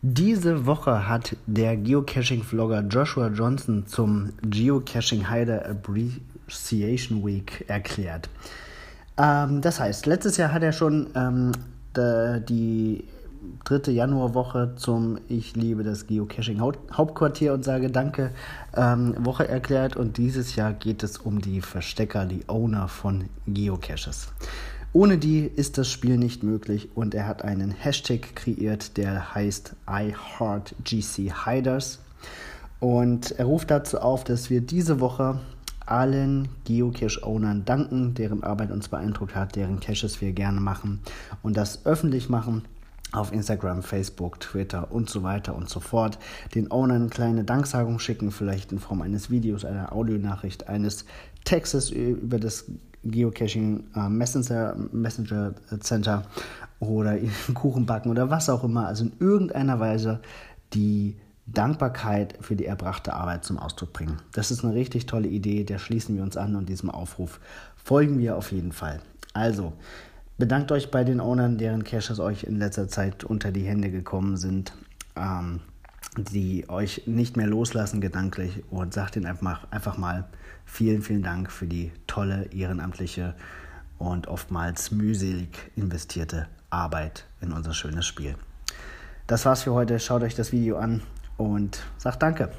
Diese Woche hat der Geocaching-Vlogger Joshua Johnson zum Geocaching Hider Appreciation Week erklärt. Ähm, das heißt, letztes Jahr hat er schon ähm, die dritte Januarwoche zum Ich liebe das Geocaching Hauptquartier und sage Danke ähm, Woche erklärt und dieses Jahr geht es um die Verstecker, die Owner von Geocaches. Ohne die ist das Spiel nicht möglich und er hat einen Hashtag kreiert, der heißt iHeartGCHiders. Und er ruft dazu auf, dass wir diese Woche allen Geocache-Ownern danken, deren Arbeit uns beeindruckt hat, deren Caches wir gerne machen und das öffentlich machen auf Instagram, Facebook, Twitter und so weiter und so fort. Den Ownern eine kleine Danksagung schicken, vielleicht in Form eines Videos, einer Audionachricht, eines Textes über das Geocaching äh, Messenger, Messenger Center oder Kuchen backen oder was auch immer. Also in irgendeiner Weise die Dankbarkeit für die erbrachte Arbeit zum Ausdruck bringen. Das ist eine richtig tolle Idee, der schließen wir uns an und diesem Aufruf folgen wir auf jeden Fall. Also, bedankt euch bei den Ownern, deren Caches euch in letzter Zeit unter die Hände gekommen sind. Ähm, die euch nicht mehr loslassen gedanklich und sagt ihnen einfach, einfach mal vielen, vielen Dank für die tolle ehrenamtliche und oftmals mühselig investierte Arbeit in unser schönes Spiel. Das war's für heute. Schaut euch das Video an und sagt Danke.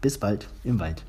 Bis bald im Wald.